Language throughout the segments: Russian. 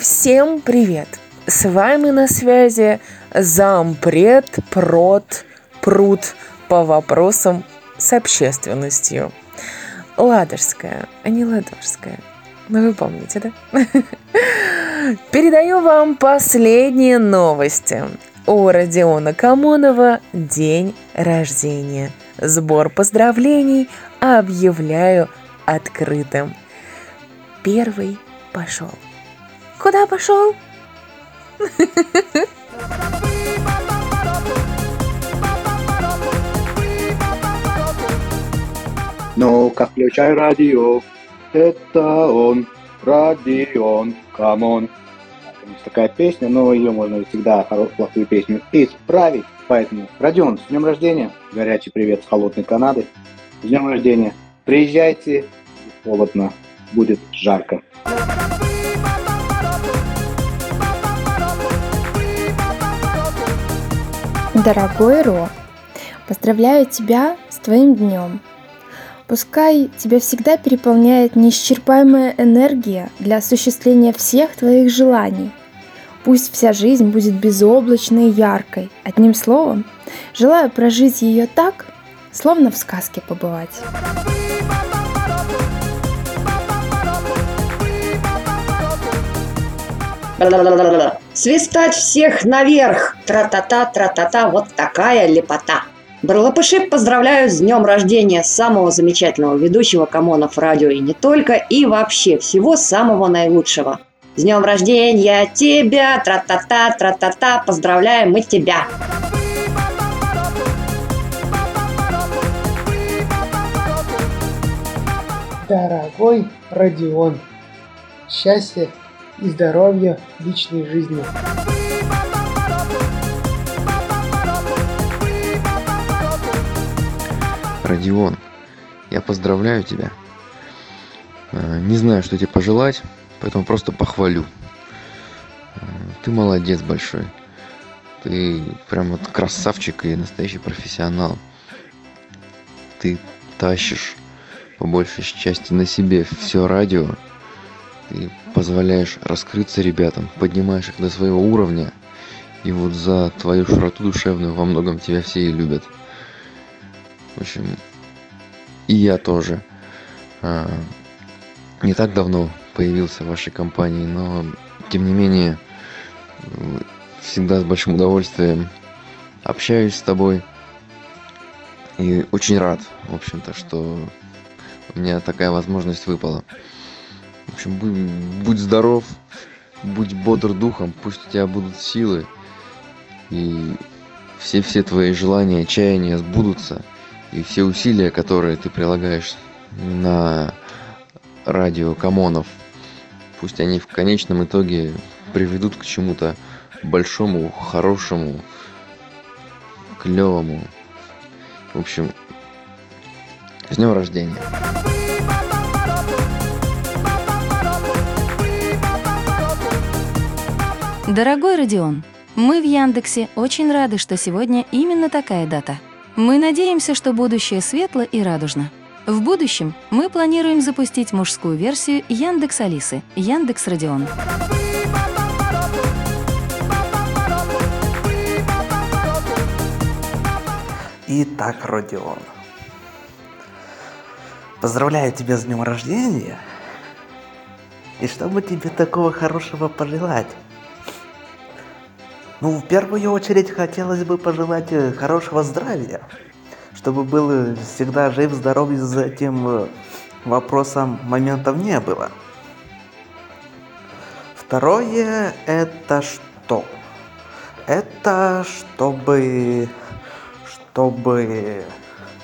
Всем привет! С вами на связи зампред, прот, пруд по вопросам с общественностью. Ладожская, а не Ладожская. Ну, вы помните, да? Передаю вам последние новости. У Родиона Камонова день рождения. Сбор поздравлений объявляю открытым. Первый пошел. Куда пошел? Ну-ка, включай радио. Это он, Родион, come on. Такая песня, но ее можно всегда плохую песню исправить. Поэтому, Родион, с днем рождения. Горячий привет с холодной Канады. С днем рождения. Приезжайте, холодно, будет жарко. Дорогой Ро, поздравляю тебя с твоим днем. Пускай тебя всегда переполняет неисчерпаемая энергия для осуществления всех твоих желаний. Пусть вся жизнь будет безоблачной и яркой. Одним словом, желаю прожить ее так, словно в сказке побывать. Свистать всех наверх! Тра-та-та, тра-та-та, вот такая лепота! Барлапыши поздравляю с днем рождения самого замечательного ведущего Камонов радио и не только, и вообще всего самого наилучшего. С днем рождения тебя, тра-та-та, тра-та-та, поздравляем мы тебя! Дорогой Родион, счастья и здоровья личной жизни. Родион, я поздравляю тебя. Э, не знаю, что тебе пожелать, поэтому просто похвалю. Э, ты молодец большой. Ты прям вот красавчик и настоящий профессионал. Ты тащишь по большей части на себе все радио ты позволяешь раскрыться ребятам поднимаешь их до своего уровня и вот за твою широту душевную во многом тебя все и любят. В общем и я тоже. А, не так давно появился в вашей компании но тем не менее всегда с большим удовольствием общаюсь с тобой. И очень рад в общем-то что у меня такая возможность выпала в общем будь, будь здоров будь бодр духом пусть у тебя будут силы. И все все твои желания чаяния сбудутся. И все усилия которые ты прилагаешь на радио камонов пусть они в конечном итоге приведут к чему-то большому хорошему клевому. В общем с днем рождения Дорогой Родион, мы в Яндексе очень рады, что сегодня именно такая дата. Мы надеемся, что будущее светло и радужно. В будущем мы планируем запустить мужскую версию Яндекс Алисы, Яндекс Родион. Итак, Родион, поздравляю тебя с днем рождения. И что бы тебе такого хорошего пожелать? Ну, в первую очередь хотелось бы пожелать э, хорошего здравия, чтобы был э, всегда жив, здоров, и за этим э, вопросом моментов не было. Второе это что? Это чтобы чтобы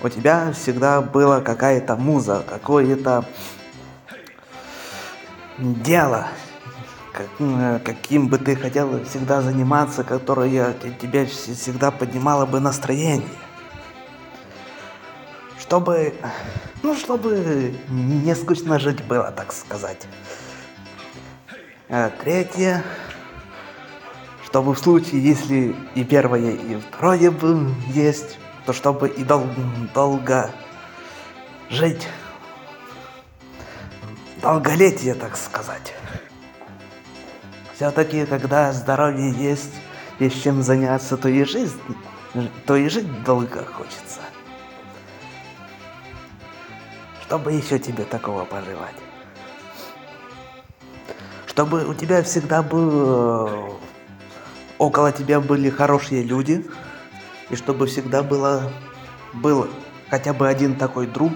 у тебя всегда была какая-то муза, какое-то дело, каким бы ты хотел всегда заниматься, которое тебе всегда поднимало бы настроение. Чтобы, ну, чтобы не скучно жить было, так сказать. А третье, чтобы в случае, если и первое, и второе бы есть, то чтобы и дол долго жить. Долголетие, так сказать. Все-таки, когда здоровье есть, есть чем заняться, то и жизнь, то и жить долго хочется. Чтобы еще тебе такого пожелать? Чтобы у тебя всегда был... Около тебя были хорошие люди, и чтобы всегда было, был хотя бы один такой друг,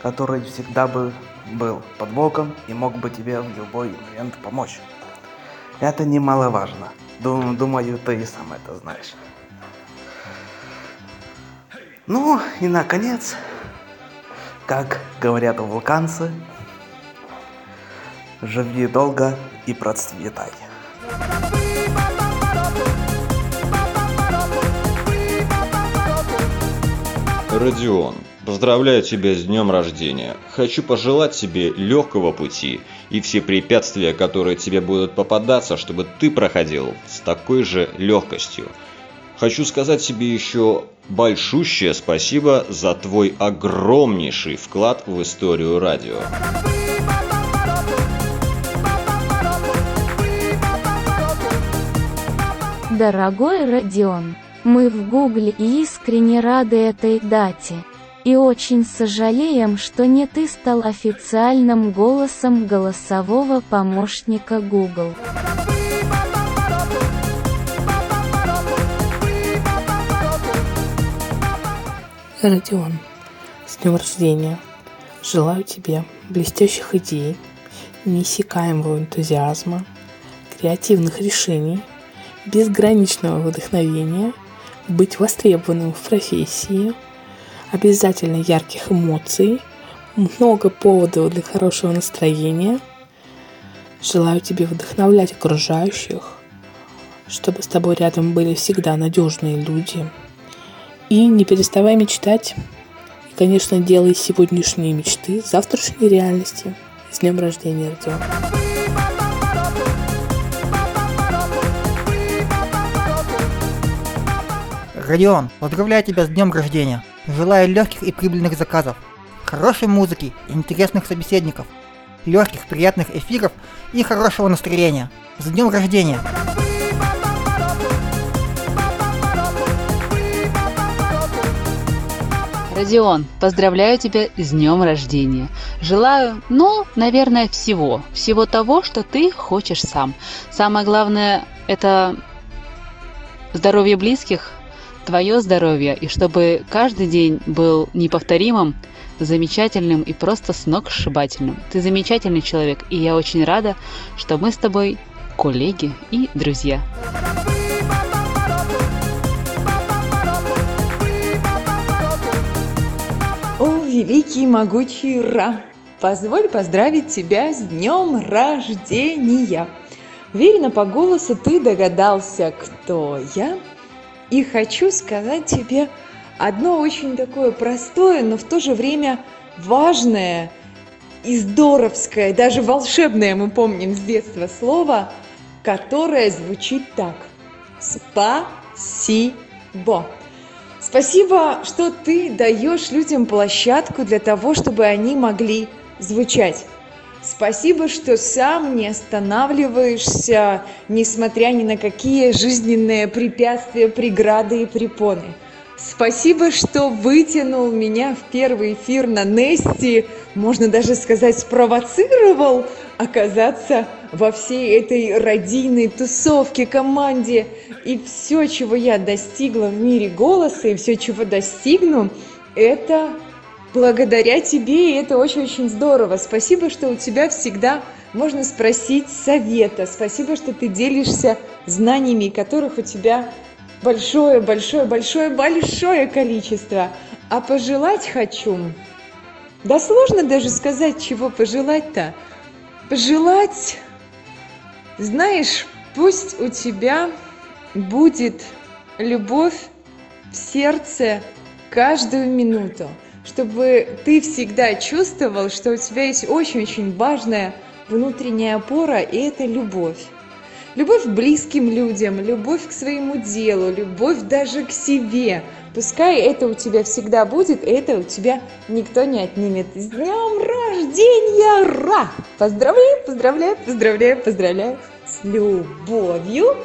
который всегда бы был под боком и мог бы тебе в любой момент помочь. Это немаловажно. Думаю, ты и сам это знаешь. Ну и наконец, как говорят вулканцы, живи долго и процветай. Родион, поздравляю тебя с днем рождения. Хочу пожелать тебе легкого пути и все препятствия, которые тебе будут попадаться, чтобы ты проходил с такой же легкостью. Хочу сказать тебе еще большущее спасибо за твой огромнейший вклад в историю радио. Дорогой Родион, мы в Гугле искренне рады этой дате. И очень сожалеем, что не ты стал официальным голосом голосового помощника Google. Родион, с днем рождения! Желаю тебе блестящих идей, неиссякаемого энтузиазма, креативных решений, безграничного вдохновения, быть востребованным в профессии, обязательно ярких эмоций, много поводов для хорошего настроения. Желаю тебе вдохновлять окружающих, чтобы с тобой рядом были всегда надежные люди – и не переставай мечтать. И, конечно, делай сегодняшние мечты завтрашней реальностью. С днем рождения, Артем. Родион, поздравляю тебя с днем рождения. Желаю легких и прибыльных заказов, хорошей музыки интересных собеседников, легких приятных эфиров и хорошего настроения. С днем рождения! Родион, поздравляю тебя с днем рождения. Желаю, ну, наверное, всего. Всего того, что ты хочешь сам. Самое главное – это здоровье близких, твое здоровье, и чтобы каждый день был неповторимым, замечательным и просто сногсшибательным. Ты замечательный человек, и я очень рада, что мы с тобой коллеги и друзья. великий могучий Ра, позволь поздравить тебя с днем рождения. Уверена, по голосу ты догадался, кто я. И хочу сказать тебе одно очень такое простое, но в то же время важное и здоровское, даже волшебное, мы помним с детства слово, которое звучит так. Спасибо. Спасибо, что ты даешь людям площадку для того, чтобы они могли звучать. Спасибо, что сам не останавливаешься, несмотря ни на какие жизненные препятствия, преграды и препоны. Спасибо, что вытянул меня в первый эфир на Нести, можно даже сказать, спровоцировал оказаться во всей этой родийной тусовке, команде. И все, чего я достигла в мире голоса, и все, чего достигну, это благодаря тебе, и это очень-очень здорово. Спасибо, что у тебя всегда можно спросить совета. Спасибо, что ты делишься знаниями, которых у тебя большое, большое, большое, большое количество. А пожелать хочу. Да сложно даже сказать, чего пожелать-то. Пожелать знаешь, пусть у тебя будет любовь в сердце каждую минуту, чтобы ты всегда чувствовал, что у тебя есть очень-очень важная внутренняя опора, и это любовь. Любовь к близким людям, любовь к своему делу, любовь даже к себе. Пускай это у тебя всегда будет, и это у тебя никто не отнимет. С днем рождения! Ра! Поздравляю, поздравляю, поздравляю, поздравляю С любовью,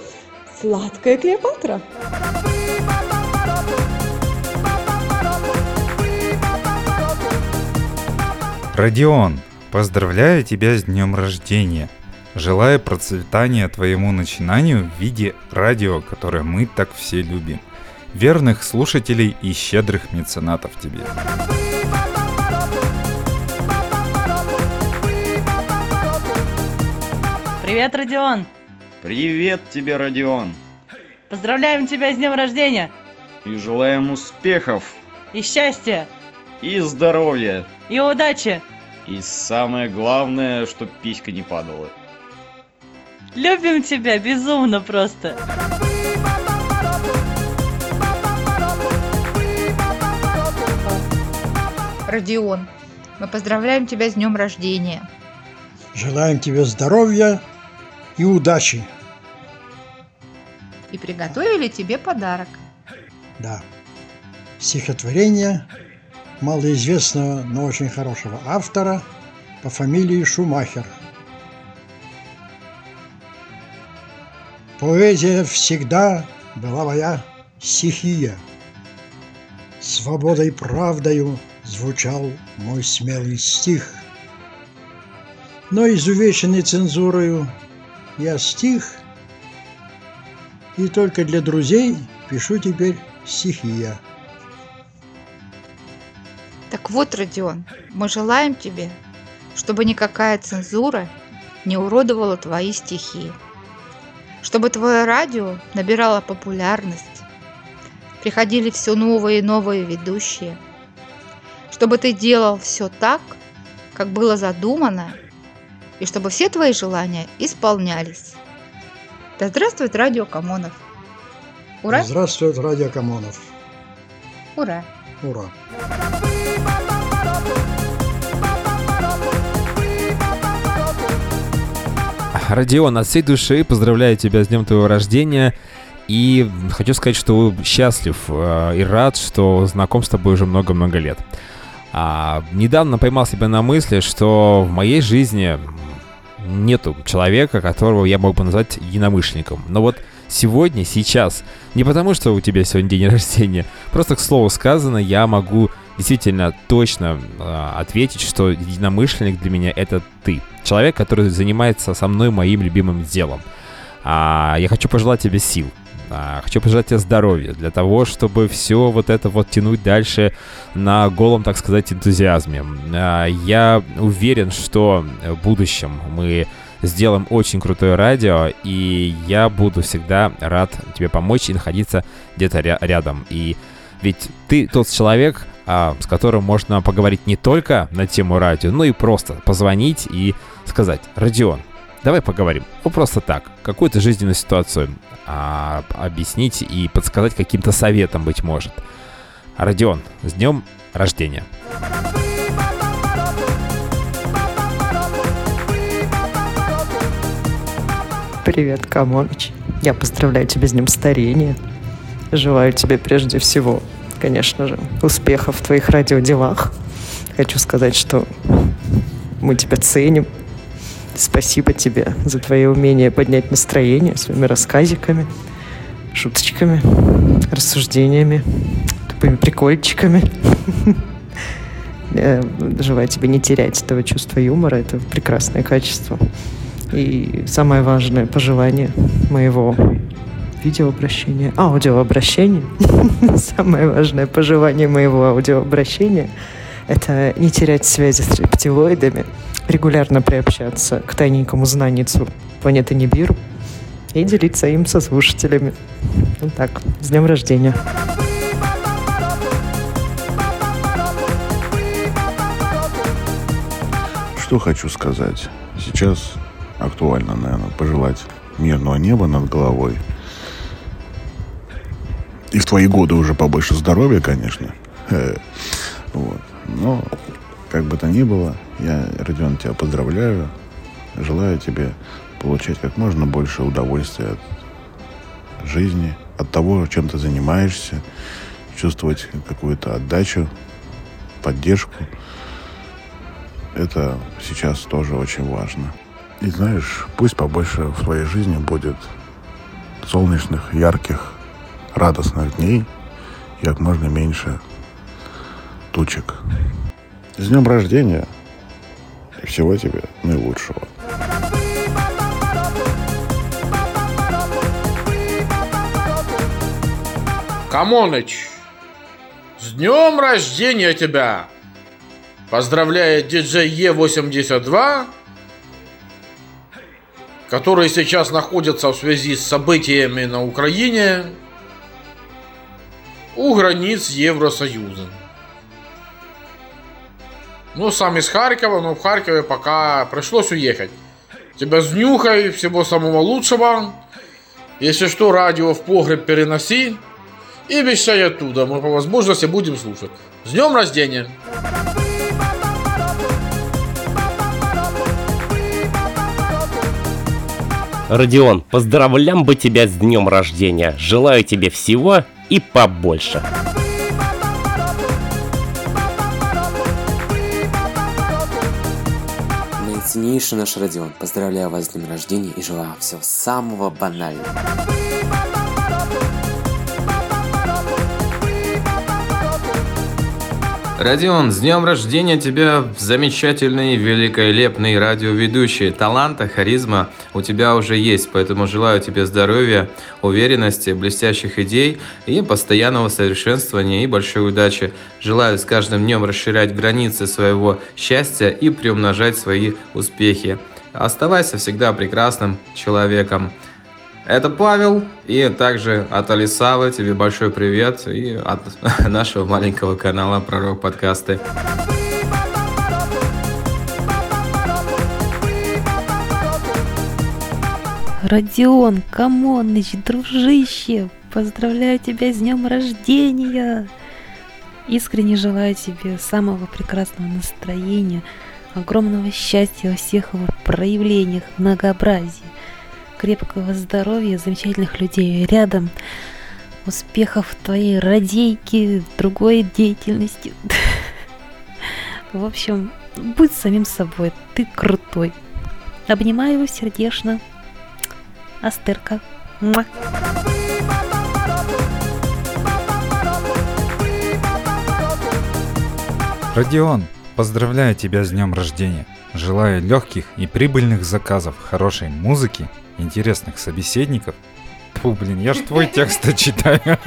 сладкая Клеопатра. Родион, поздравляю тебя с днем рождения. Желаю процветания твоему начинанию в виде радио, которое мы так все любим. Верных слушателей и щедрых меценатов тебе. Привет, Родион! Привет тебе, Родион! Поздравляем тебя с днем рождения! И желаем успехов! И счастья! И здоровья! И удачи! И самое главное, чтоб писька не падала. Любим тебя безумно просто! Родион, мы поздравляем тебя с днем рождения. Желаем тебе здоровья и удачи. И приготовили тебе подарок. Да. Стихотворение малоизвестного, но очень хорошего автора по фамилии Шумахер. Поэзия всегда была моя стихия. Свободой правдою звучал мой смелый стих. Но изувеченный цензурою я стих, и только для друзей пишу теперь стихи я. Так вот, Родион, мы желаем тебе, чтобы никакая цензура не уродовала твои стихи, чтобы твое радио набирало популярность, приходили все новые и новые ведущие, чтобы ты делал все так, как было задумано, и чтобы все твои желания исполнялись. Да здравствует радио Камонов! Ура! Да здравствует радио Камонов! Ура! Ура! Родион, от всей души поздравляю тебя с днем твоего рождения. И хочу сказать, что счастлив э, и рад, что знаком с тобой уже много-много лет. А, недавно поймал себя на мысли, что в моей жизни нету человека, которого я мог бы назвать единомышленником. Но вот сегодня, сейчас, не потому что у тебя сегодня день рождения, просто к слову сказано, я могу действительно точно э, ответить, что единомышленник для меня это ты. Человек, который занимается со мной моим любимым делом. А, я хочу пожелать тебе сил. А, хочу пожелать тебе здоровья для того, чтобы все вот это вот тянуть дальше на голом, так сказать, энтузиазме. А, я уверен, что в будущем мы сделаем очень крутое радио, и я буду всегда рад тебе помочь и находиться где-то ря- рядом. И ведь ты тот человек, а, с которым можно поговорить не только на тему радио, но и просто позвонить и сказать, Родион, давай поговорим. Ну, просто так, какую-то жизненную ситуацию а, объяснить и подсказать каким-то советом, быть может. Родион, с днем рождения! Привет, Камоныч. Я поздравляю тебя с днем старения. Желаю тебе прежде всего, конечно же, успехов в твоих радиоделах. Хочу сказать, что мы тебя ценим. Спасибо тебе за твое умение поднять настроение своими рассказиками, шуточками, рассуждениями, тупыми прикольчиками. Я желаю тебе не терять этого чувства юмора. Это прекрасное качество. И самое важное пожелание моего видеообращения, аудиообращения, самое важное пожелание моего аудиообращения – это не терять связи с рептилоидами, регулярно приобщаться к тайненькому знаницу планеты Нибиру и делиться им со слушателями. Вот так, с днем рождения! Что хочу сказать. Сейчас актуально, наверное, пожелать мирного неба над головой. И в твои годы уже побольше здоровья, конечно. Вот. Но, как бы то ни было, я, Родион, тебя поздравляю. Желаю тебе получать как можно больше удовольствия от жизни, от того, чем ты занимаешься, чувствовать какую-то отдачу, поддержку. Это сейчас тоже очень важно. И знаешь, пусть побольше в твоей жизни будет солнечных, ярких, радостных дней и как можно меньше тучек. С днем рождения и всего тебе наилучшего. Камоныч, с днем рождения тебя! Поздравляет диджей Е82, который сейчас находится в связи с событиями на Украине у границ Евросоюза. Ну, сам из Харькова, но в Харькове пока пришлось уехать. Тебя с днюхой, всего самого лучшего. Если что, радио в погреб переноси. И вещай оттуда, мы по возможности будем слушать. С днем рождения! Родион, поздравлям бы тебя с днем рождения. Желаю тебе всего и побольше. Наиценнейший наш Родион, поздравляю вас с днем рождения и желаю всего самого банального. Родион, с днем рождения тебя, замечательный, великолепный радиоведущий. Таланта, харизма у тебя уже есть, поэтому желаю тебе здоровья, уверенности, блестящих идей и постоянного совершенствования и большой удачи. Желаю с каждым днем расширять границы своего счастья и приумножать свои успехи. Оставайся всегда прекрасным человеком. Это Павел, и также от Алисавы тебе большой привет, и от нашего маленького канала Пророк подкасты. Родион, Камоныч, дружище, поздравляю тебя с днем рождения! Искренне желаю тебе самого прекрасного настроения, огромного счастья во всех его проявлениях, многообразии, крепкого здоровья, замечательных людей рядом, успехов твоей радейке, другой деятельности. В общем, будь самим собой, ты крутой. Обнимаю его сердечно. Астерка. Муа. Родион, поздравляю тебя с днем рождения. Желаю легких и прибыльных заказов, хорошей музыки, интересных собеседников. Фу, блин, я ж твой текст читаю.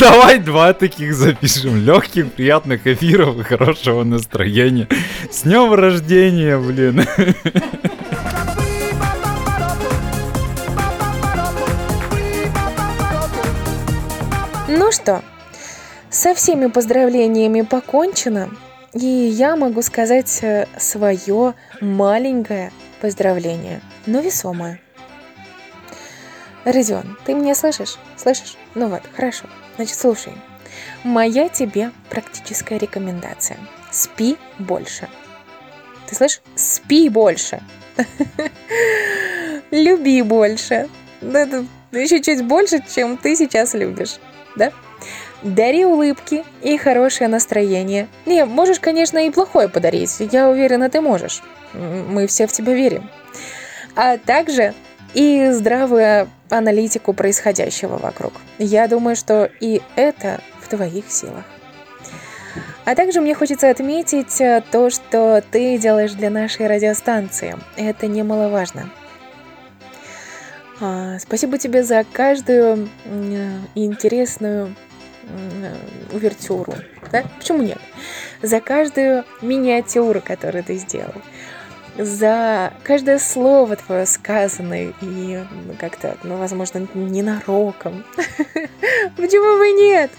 Давай два таких запишем. Легких, приятных эфиров и хорошего настроения. С днем рождения, блин. Ну что, со всеми поздравлениями покончено, и я могу сказать свое маленькое поздравление, но весомое. Родион, ты меня слышишь? Слышишь? Ну вот, хорошо. Значит, слушай. Моя тебе практическая рекомендация. Спи больше. Ты слышишь? Спи больше. Люби больше. Да, да, еще чуть больше, чем ты сейчас любишь. Да? Дари улыбки и хорошее настроение. Не, можешь, конечно, и плохое подарить. Я уверена, ты можешь. Мы все в тебя верим. А также и здравую аналитику происходящего вокруг. Я думаю, что и это в твоих силах. А также мне хочется отметить э, то, что ты делаешь для нашей радиостанции. Это немаловажно. А, спасибо тебе за каждую э, интересную э, увертюру. Да? Почему нет? За каждую миниатюру, которую ты сделал за каждое слово твое сказанное и как-то, ну, возможно, ненароком. Почему бы нет?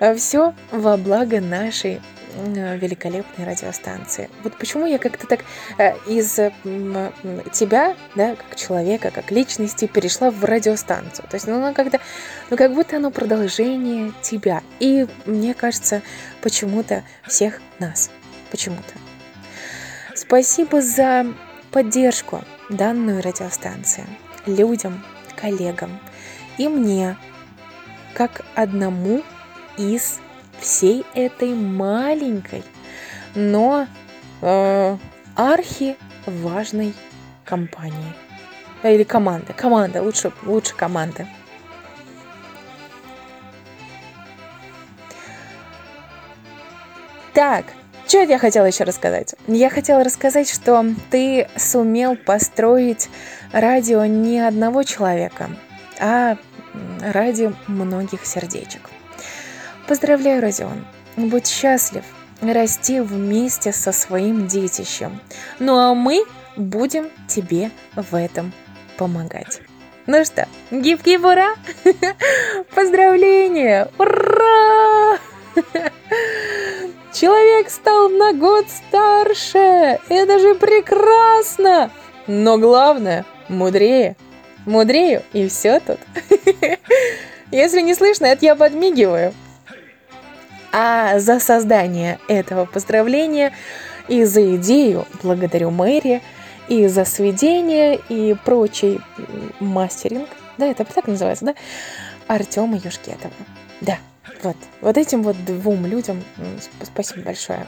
А все во благо нашей великолепной радиостанции. Вот почему я как-то так э, из тебя, да, как человека, как личности, перешла в радиостанцию. То есть, ну, ну как-то, ну, как будто оно продолжение тебя. И мне кажется, почему-то всех нас. Почему-то. Спасибо за поддержку данную радиостанции, людям, коллегам и мне, как одному из всей этой маленькой, но э, архи важной компании. Или команды. Команда, лучше, лучше команды. Так, что я хотела еще рассказать? Я хотела рассказать, что ты сумел построить радио не одного человека, а ради многих сердечек. Поздравляю, Родион. Будь счастлив, расти вместе со своим детищем. Ну а мы будем тебе в этом помогать. Ну что, гиб-гиб, ура! Поздравления! Ура! Человек стал на год старше! Это же прекрасно! Но главное, мудрее. Мудрею, и все тут. Если не слышно, это я подмигиваю. А за создание этого поздравления и за идею благодарю Мэри, и за сведение, и прочий мастеринг, да, это так называется, да, Артема Юшкетова. Да, вот, вот этим вот двум людям спасибо большое.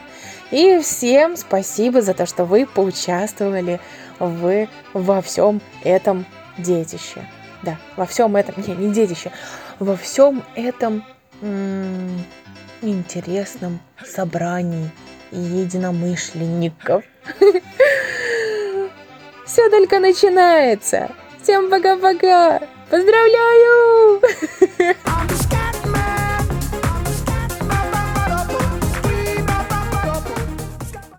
И всем спасибо за то, что вы поучаствовали в, во всем этом детище. Да, во всем этом, не, не детище, во всем этом м- интересном собрании единомышленников. Все только начинается. Всем пока-пока. Поздравляю!